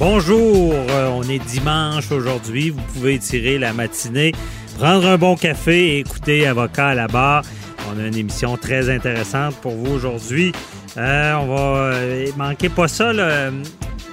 Bonjour, euh, on est dimanche aujourd'hui. Vous pouvez tirer la matinée, prendre un bon café et écouter Avocat à la barre. On a une émission très intéressante pour vous aujourd'hui. Euh, on va euh, manquer pas ça. Il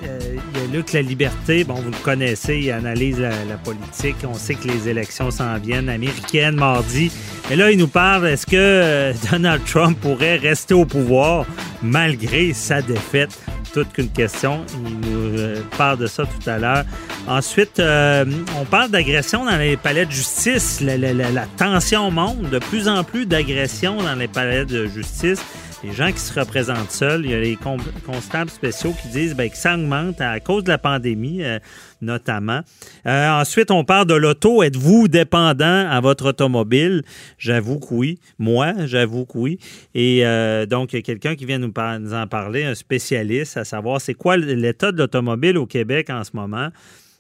y a Luc La Liberté, bon, vous le connaissez, il analyse la, la politique. On sait que les élections s'en viennent américaines mardi. Mais là, il nous parle, est-ce que Donald Trump pourrait rester au pouvoir malgré sa défaite? Toute qu'une question. Il nous euh, parle de ça tout à l'heure. Ensuite, euh, on parle d'agression dans les palais de justice. La, la- tension monte. De plus en plus d'agressions dans les palais de justice les gens qui se représentent seuls. Il y a les con- constables spéciaux qui disent ben, que ça augmente à cause de la pandémie, euh, notamment. Euh, ensuite, on parle de l'auto. Êtes-vous dépendant à votre automobile? J'avoue que oui. Moi, j'avoue que oui. Et euh, donc, il y a quelqu'un qui vient nous en parler, un spécialiste, à savoir c'est quoi l'état de l'automobile au Québec en ce moment?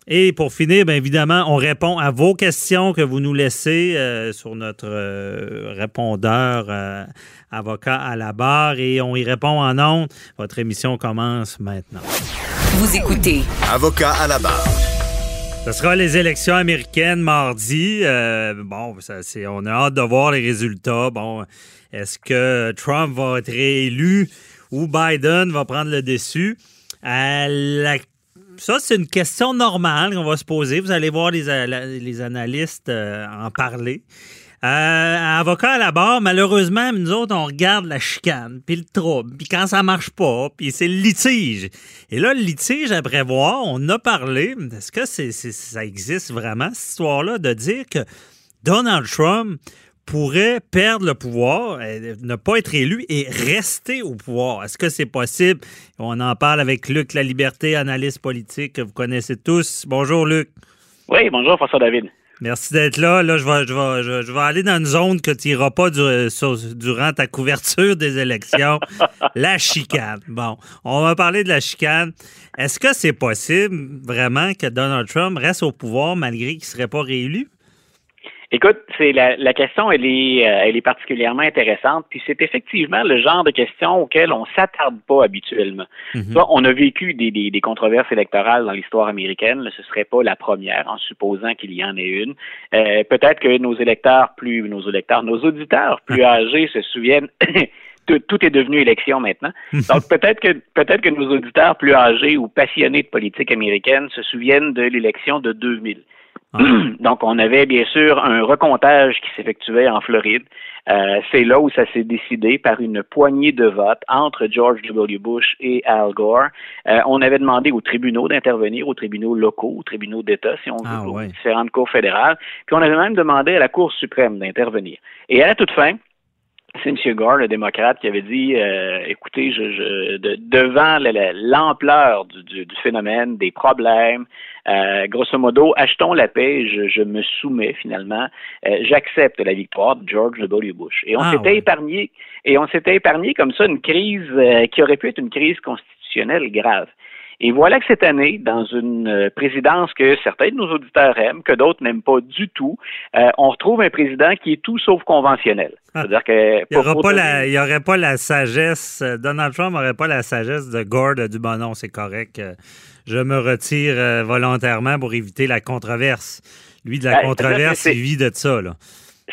Et pour finir, bien évidemment, on répond à vos questions que vous nous laissez euh, sur notre euh, répondeur euh, avocat à la barre et on y répond en ondes. Votre émission commence maintenant. Vous écoutez Avocat à la barre. Ce sera les élections américaines mardi. Euh, bon, ça, c'est, on a hâte de voir les résultats. Bon, est-ce que Trump va être réélu ou Biden va prendre le dessus? Euh, la- ça, c'est une question normale qu'on va se poser. Vous allez voir les, les analystes euh, en parler. Euh, avocat à la barre, malheureusement, nous autres, on regarde la chicane, puis le trouble, puis quand ça marche pas, puis c'est le litige. Et là, le litige à prévoir, on a parlé. Est-ce que ça existe vraiment, cette histoire-là, de dire que Donald Trump pourrait perdre le pouvoir, euh, ne pas être élu et rester au pouvoir. Est-ce que c'est possible? On en parle avec Luc La Liberté, analyste politique que vous connaissez tous. Bonjour, Luc. Oui, bonjour François David. Merci d'être là. Là, je vais, je vais, je vais, je vais aller dans une zone que tu n'iras pas du- sur- durant ta couverture des élections. la chicane. Bon, on va parler de la chicane. Est-ce que c'est possible vraiment que Donald Trump reste au pouvoir malgré qu'il ne serait pas réélu? Écoute, c'est la, la question, elle est, euh, elle est particulièrement intéressante, puis c'est effectivement le genre de question auquel on s'attarde pas habituellement. Mhm. On a vécu des, des, des controverses électorales dans l'histoire américaine. Là, ce serait pas la première, en supposant qu'il y en ait une. Euh, Peut-être que nos électeurs plus, nos électeurs, nos auditeurs plus âgés se souviennent. Tout, tout est devenu élection maintenant. Donc peut-être que peut-être que nos auditeurs plus âgés ou passionnés de politique américaine se souviennent de l'élection de 2000. Donc, on avait bien sûr un recomptage qui s'effectuait en Floride. Euh, c'est là où ça s'est décidé par une poignée de votes entre George W. Bush et Al Gore. Euh, on avait demandé aux tribunaux d'intervenir, aux tribunaux locaux, aux tribunaux d'État, si on veut, Ah, aux différentes cours fédérales. Puis on avait même demandé à la Cour suprême d'intervenir. Et à la toute fin, c'est M. Gore, le démocrate, qui avait dit euh, écoutez, je, je, de- devant la- la- l'ampleur du, du- du phénomène, des problèmes, euh, grosso modo, achetons la paix, je, je me soumets finalement, euh, j'accepte la victoire de George W. Bush. Et on Ah, s'était ouais. épargné, et on s'était épargné comme ça une crise euh, qui aurait pu être une crise constitutionnelle grave. Et voilà que cette année, dans une euh, présidence que certains de nos auditeurs aiment, que d'autres n'aiment pas du tout, euh, on retrouve un président qui est tout sauf conventionnel. C'est-à-dire que. Il n'y aurait, aurait pas la sagesse, euh, Donald Trump n'aurait pas la sagesse de Gore de du bon non, c'est correct. Je me retire volontairement pour éviter la controverse. Lui, de la Ben, controverse, il vit de ça. Là.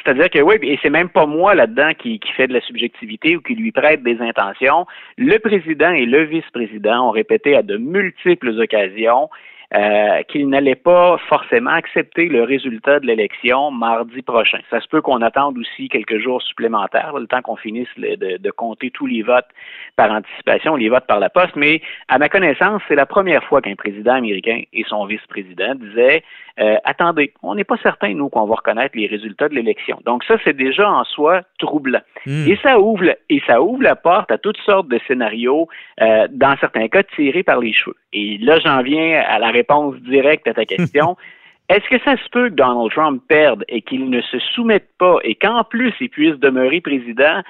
C'est-à-dire que oui, et c'est même pas moi là-dedans qui, qui fait de la subjectivité ou qui lui prête des intentions. Le président et le vice-président ont répété à de multiples occasions euh, qu'il n'allait pas forcément accepter le résultat de l'élection mardi prochain. Ça se peut qu'on attende aussi quelques jours supplémentaires, le temps qu'on finisse de, compter tous les votes par anticipation, les votes par la poste, mais à ma connaissance, c'est la première fois qu'un président américain et son vice-président disaient euh, attendez, on n'est pas certain, nous, qu'on va reconnaître les résultats de l'élection. Donc ça, c'est déjà en soi troublant. Hmm. Et ça ouvre et ça ouvre la porte à toutes sortes de scénarios, euh, dans certains cas tirés par les cheveux. Et là, j'en viens à la réponse directe à ta question. Est-ce que ça se peut que Donald Trump perde et qu'il ne se soumette pas et qu'en plus il puisse demeurer président?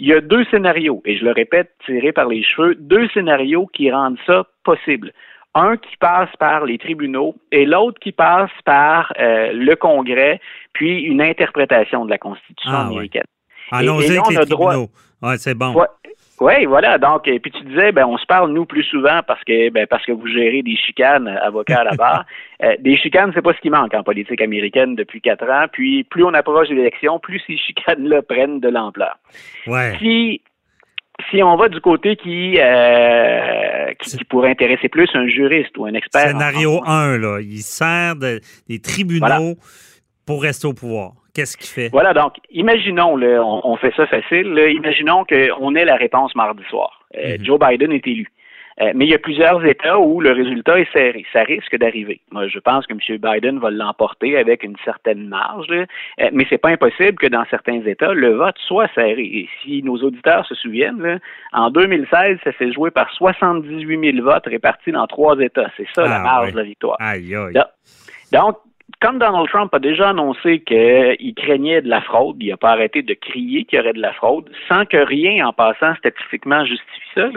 Il y a deux scénarios, et je le répète, tirés par les cheveux, deux scénarios qui rendent ça possible un qui passe par les tribunaux et l'autre qui passe par euh, le Congrès, puis une interprétation de la Constitution ah, américaine. Allons-y avec les tribunaux. Ouais, c'est bon. Oui, voilà. Donc, et puis tu disais, ben, on se parle nous plus souvent parce que, ben, parce que vous gérez des chicanes, avocats à la barre. Euh, des chicanes, c'est pas ce qui manque en politique américaine depuis quatre ans. Puis, plus on approche de l'élection, plus ces chicanes-là prennent de l'ampleur. Ouais. Si si on va du côté qui, euh, qui, pourrait intéresser plus un juriste ou un expert. Scénario 1, là, il sert des tribunaux pour rester au pouvoir. Qu'est-ce qu'il fait? Voilà, donc, imaginons, là, on, fait ça facile, imaginons qu'on ait la réponse mardi soir. Euh, mhm. Joe Biden est élu. Euh, mais il y a plusieurs États où le résultat est serré. Ça risque d'arriver. Moi, je pense que M. Biden va l'emporter avec une certaine marge, euh, mais c'est pas impossible que dans certains États, le vote soit serré. Et si nos auditeurs se souviennent, en 2016, ça s'est joué par 78 000 votes répartis dans trois États. C'est ça la ah, marge de la victoire. Aïe, aïe. Donc, comme Donald Trump a déjà annoncé qu'il craignait de la fraude, il n'a pas arrêté de crier qu'il y aurait de la fraude, sans que rien en passant statistiquement justifie ça.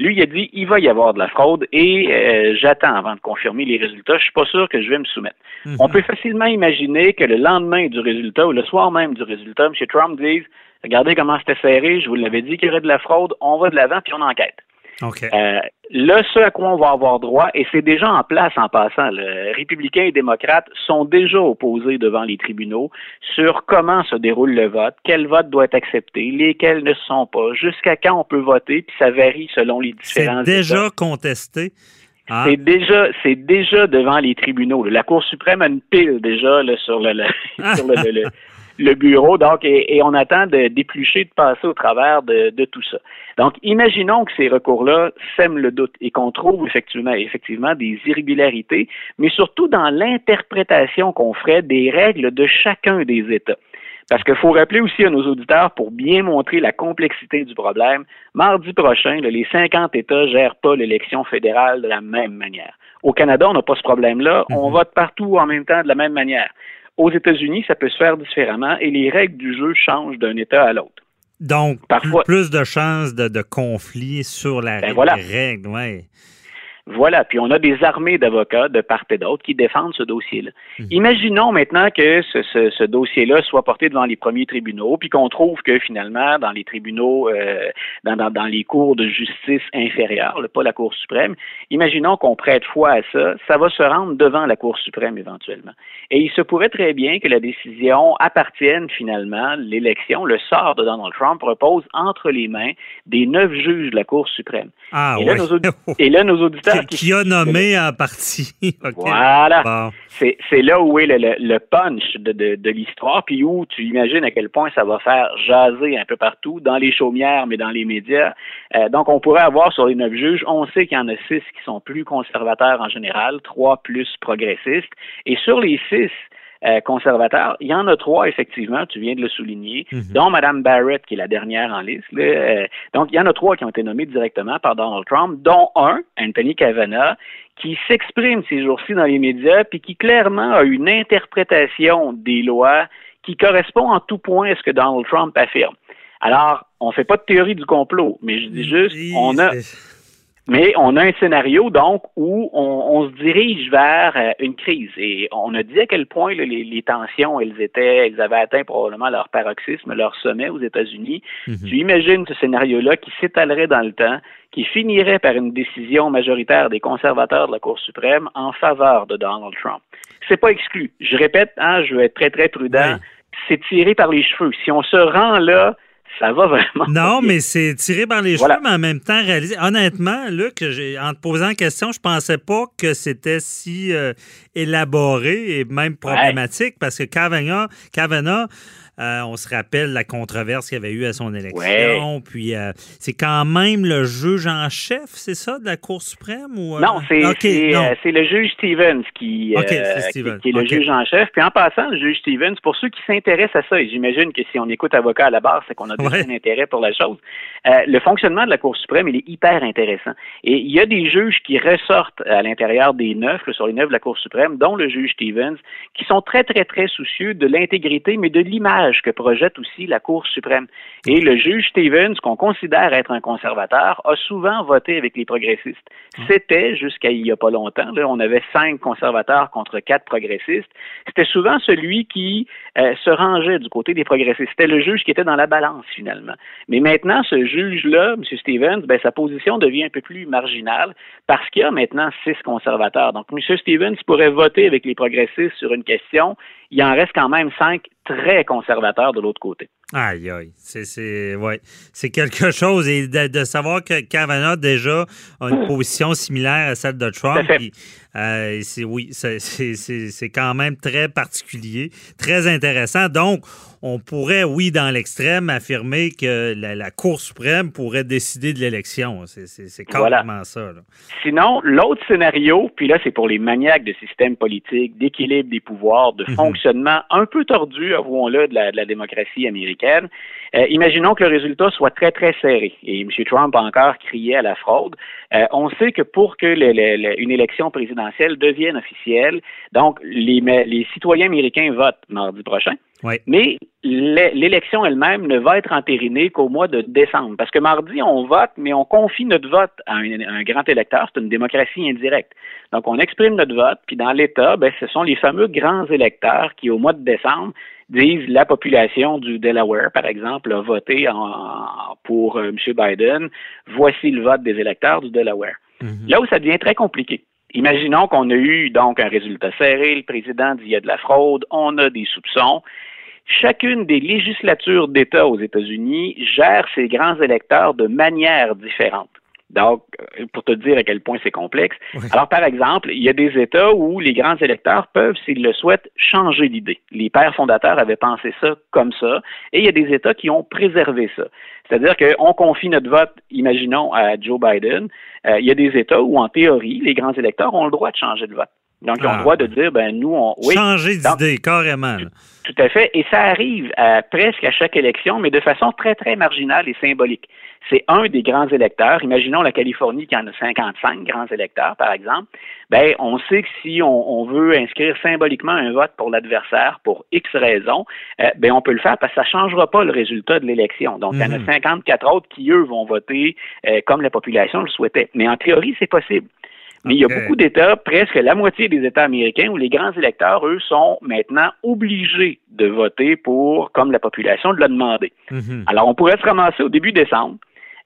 Lui, il a dit il va y avoir de la fraude et euh, j'attends avant de confirmer les résultats. Je suis pas sûr que je vais me soumettre. Mhm. On peut facilement imaginer que le lendemain du résultat ou le soir même du résultat, M. Trump dise regardez comment c'était serré, je vous l'avais dit qu'il y aurait de la fraude, on va de l'avant puis on enquête. Euh, là, ce à quoi on va avoir droit, et c'est déjà en place en passant, le républicains et démocrates sont déjà opposés devant les tribunaux sur comment se déroule le vote, quel vote doit être accepté, lesquels ne sont pas, jusqu'à quand on peut voter, puis ça varie selon les différents. C'est déjà contesté. Ah. C'est déjà, c'est déjà devant les tribunaux. La Cour suprême a une pile déjà sur le, sur le, le bureau. Donc, et, on attend de d'éplucher, de passer au travers de, de, tout ça. Donc, imaginons que ces recours-là sèment le doute et qu'on trouve effectivement, effectivement des irrégularités, mais surtout dans l'interprétation qu'on ferait des règles de chacun des États. Parce qu'il faut rappeler aussi à nos auditeurs, pour bien montrer la complexité du problème, mardi prochain, les 50 États gèrent pas l'élection fédérale de la même manière. Au Canada, on n'a pas ce problème-là. On mhm. vote partout en même temps de la même manière. Aux États-Unis, ça peut se faire différemment et les règles du jeu changent d'un État à l'autre. Donc, Parfois, plus de chances de, de conflits sur la ben règle. Ouais. Voilà, puis on a des armées d'avocats de part et d'autre qui défendent ce dossier-là. Mhm. Imaginons maintenant que ce, ce, ce dossier-là soit porté devant les premiers tribunaux, puis qu'on trouve que finalement, dans les tribunaux, euh, dans, dans, dans, les cours de justice inférieures, pas la Cour suprême, imaginons qu'on prête foi à ça, ça va se rendre devant la Cour suprême éventuellement. Et il se pourrait très bien que la décision appartienne finalement, l'élection, le sort de Donald Trump repose entre les mains des neuf juges de la Cour suprême. Ah, et, là, nos et là, nos auditeurs qui, a nommé en partie. Voilà. C'est là où est le, punch de, l'histoire, puis où tu imagines à quel point ça va faire jaser un peu partout, dans les chaumières, mais dans les médias. Euh, donc, on pourrait avoir sur les neuf juges, on sait qu'il y en a six qui sont plus conservateurs en général, trois plus progressistes. Et sur les six, euh, conservateurs. Il y en a trois, effectivement, tu viens de le souligner, mhm. dont Mme Barrett, qui est la dernière en liste. Euh, donc, il y en a trois qui ont été nommés directement par Donald Trump, dont un, Anthony Kavanaugh, qui s'exprime ces jours-ci dans les médias, puis qui clairement a une interprétation des lois qui correspond en tout point à ce que Donald Trump affirme. Alors, on ne fait pas de théorie du complot, mais je dis juste, on a, mais on a un scénario, donc, où on, se dirige vers euh, une crise. Et on a dit à quel point les, tensions, elles étaient, elles avaient atteint probablement leur paroxysme, leur sommet aux États-Unis. Mhm. Tu imagines ce scénario-là qui s'étalerait dans le temps, qui finirait par une décision majoritaire des conservateurs de la Cour suprême en faveur de Donald Trump. C'est pas exclu. Je répète, hein, je veux être très, très prudent c'est tiré par les cheveux. Si on se rend là, ça va vraiment. Non, mais c'est tiré par les Voilà. cheveux, mais en même temps réalisé. Honnêtement, Luc, en te posant la question, je pensais pas que c'était si euh, élaboré et même problématique parce que Kavanaugh, Kavanaugh euh, on se rappelle la controverse qu'il y avait eu à son élection. Puis euh, c'est quand même le juge en chef, c'est ça, de la Cour suprême? Ou, euh? Non, c'est le juge Stevens qui, c'est qui- est le juge en chef. Puis en passant, le juge Stevens, pour ceux qui s'intéressent à ça, et j'imagine que si on écoute avocat à la barre, c'est qu'on a Ouais. un intérêt pour la chose. le fonctionnement de la Cour suprême, il est hyper intéressant. Et il y a des juges qui ressortent à l'intérieur des neuf, sur les neuf de la Cour suprême, dont le juge Stevens, qui sont très, très, très soucieux de l'intégrité, mais de l'image que projette aussi la Cour suprême. Et le juge Stevens, qu'on considère être un conservateur, a souvent voté avec les progressistes. C'était, jusqu'à il y a pas longtemps, là, on avait cinq conservateurs contre quatre progressistes. C'était souvent celui qui euh, se rangeait du côté des progressistes. C'était le juge qui était dans la balance, finalement. Mais maintenant, ce juge-là, M. Stevens, ben, sa position devient un peu plus marginale parce qu'il y a maintenant six conservateurs. Donc, M. Stevens pourrait voter avec les progressistes sur une question. Il en reste quand même cinq très conservateurs de l'autre côté. Aïe, aïe. C'est, ouais. c'est quelque chose. Et de, de savoir que Kavanaugh, déjà, a une position similaire à celle de Trump. Puis, euh, c'est, oui, c'est, quand même très particulier, très intéressant. Donc, on pourrait, oui, dans l'extrême, affirmer que la, la Cour suprême pourrait décider de l'élection. C'est, Voilà. carrément ça. Là. Sinon, l'autre scénario, puis là, c'est pour les maniaques de système politique, d'équilibre des pouvoirs, de Mhm. fonctionnement un peu tordu, avouons-le, de la, de la démocratie américaine. Euh, imaginons que le résultat soit très, très serré. Et M. Trump a encore crié à la fraude. Euh, on sait que pour que le- le- le- une élection présidentielle devienne officielle, donc les, les citoyens américains votent mardi prochain. Oui. Mais l'é- l'élection elle-même ne va être entérinée qu'au mois de décembre. Parce que mardi, on vote, mais on confie notre vote à un, un grand électeur. C'est une démocratie indirecte. Donc, on exprime notre vote, puis dans l'État, ben, ce sont les fameux grands électeurs qui, au mois de décembre, disent la population du Delaware, par exemple, a voté en- pour euh, M. Biden. Voici le vote des électeurs du Delaware. Mhm. Là où ça devient très compliqué. Imaginons qu'on a eu donc un résultat serré, le président dit il y a de la fraude, on a des soupçons. Chacune des législatures d'État aux États-Unis gère ses grands électeurs de manière différente. Donc, euh, pour te dire à quel point c'est complexe. Oui. Alors, par exemple, il y a des États où les grands électeurs peuvent, s'ils le souhaitent, changer d'idée. Les pères fondateurs avaient pensé ça comme ça, et il y a des États qui ont préservé ça. C'est-à-dire qu'on confie notre vote, imaginons, à Joe Biden. Euh, il y a des États où, en théorie, les grands électeurs ont le droit de changer de vote. Donc, ils ont Ah. le droit de dire, ben nous, on... Oui, Changer d'idée, carrément. là. tout à fait. Et ça arrive à, presque à chaque élection, mais de façon très, très marginale et symbolique. C'est un des grands électeurs. Imaginons la Californie qui en a 55 grands électeurs, par exemple. Ben, on sait que si on, on veut inscrire symboliquement un vote pour l'adversaire pour X raisons, euh, ben, on peut le faire parce que ça changera pas le résultat de l'élection. Donc, il y en a Mhm. 54 autres qui, eux, vont voter euh, comme la population le souhaitait. Mais en théorie, c'est possible. Mais il y a beaucoup d'États, presque la moitié des États américains, où les grands électeurs, eux, sont maintenant obligés de voter pour, comme la population l'a demandé. Mhm. Alors, on pourrait se ramasser au début décembre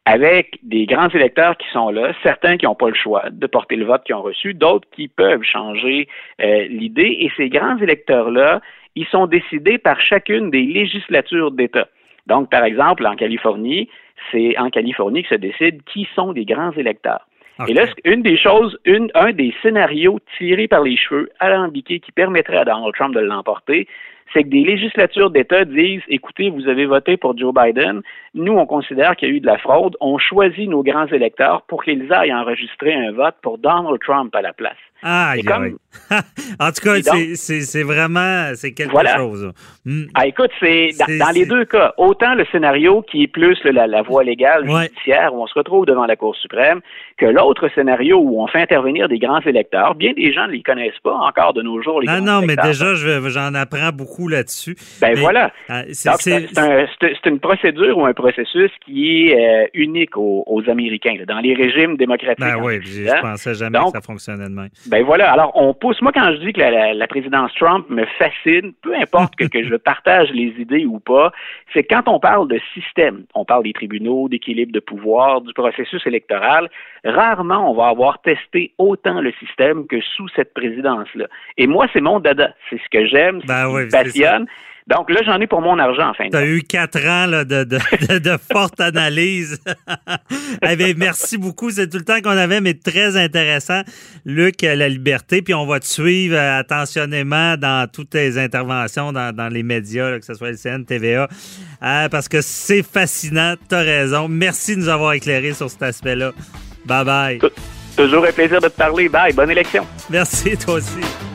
avec des grands électeurs qui sont là, certains qui n'ont pas le choix de porter le vote qu'ils ont reçu, d'autres qui peuvent changer euh, l'idée. Et ces grands électeurs-là, ils sont décidés par chacune des législatures d'État. Donc, par exemple, en Californie, c'est en Californie que se décide qui sont les grands électeurs. Et là, une des choses, une, un des scénarios tirés par les cheveux, alambiqués, qui permettrait à Donald Trump de l'emporter, c'est que des législatures d'État disent, écoutez, vous avez voté pour Joe Biden, nous, on considère qu'il y a eu de la fraude, on choisit nos grands électeurs pour qu'ils aillent enregistrer un vote pour Donald Trump à la place. Aïe, C'est comme- en tout cas, c'est- vraiment c'est quelque Voilà. chose. Hmm. Ah, écoute, c'est dans, les deux cas, autant le scénario qui est plus la, la voie légale Ouais. judiciaire où on se retrouve devant la Cour suprême, que l'autre scénario où on fait intervenir des grands électeurs. Bien des gens ne les connaissent pas encore de nos jours. Les Non, non, mais déjà, je j'en apprends beaucoup là-dessus. Ben Mais, voilà. euh, c'est- un- une procédure ou un processus qui est euh, unique aux, aux Américains. là. Dans les régimes démocratiques. Ben en oui, je je pensais jamais Donc- que ça fonctionnait de même. Ben voilà. Alors, on pousse. Moi, quand je dis que la, la- la présidence Trump me fascine, peu importe que, que je partage les idées ou pas, c'est quand on parle de système, on parle des tribunaux, d'équilibre de pouvoir, du processus électoral, rarement on va avoir testé autant le système que sous cette présidence-là. Et moi, c'est mon dada. C'est ce que j'aime, c'est Ben ce qui oui, me c'est passionne. Donc là, j'en ai pour mon argent, en fin de Tu as eu quatre ans là, de, de, de, de forte analyse. Eh bien, merci beaucoup. C'est tout le temps qu'on avait, mais très intéressant. Luc, euh, la liberté. Puis on va te suivre euh, attentionnément dans toutes tes interventions dans, dans les médias, là, que ce soit LCN, TVA, euh, parce que c'est fascinant. Tu as raison. Merci de nous avoir éclairé sur cet aspect-là. Bye bye. Toujours un plaisir de te parler. Bye. Bonne élection. Merci, toi aussi.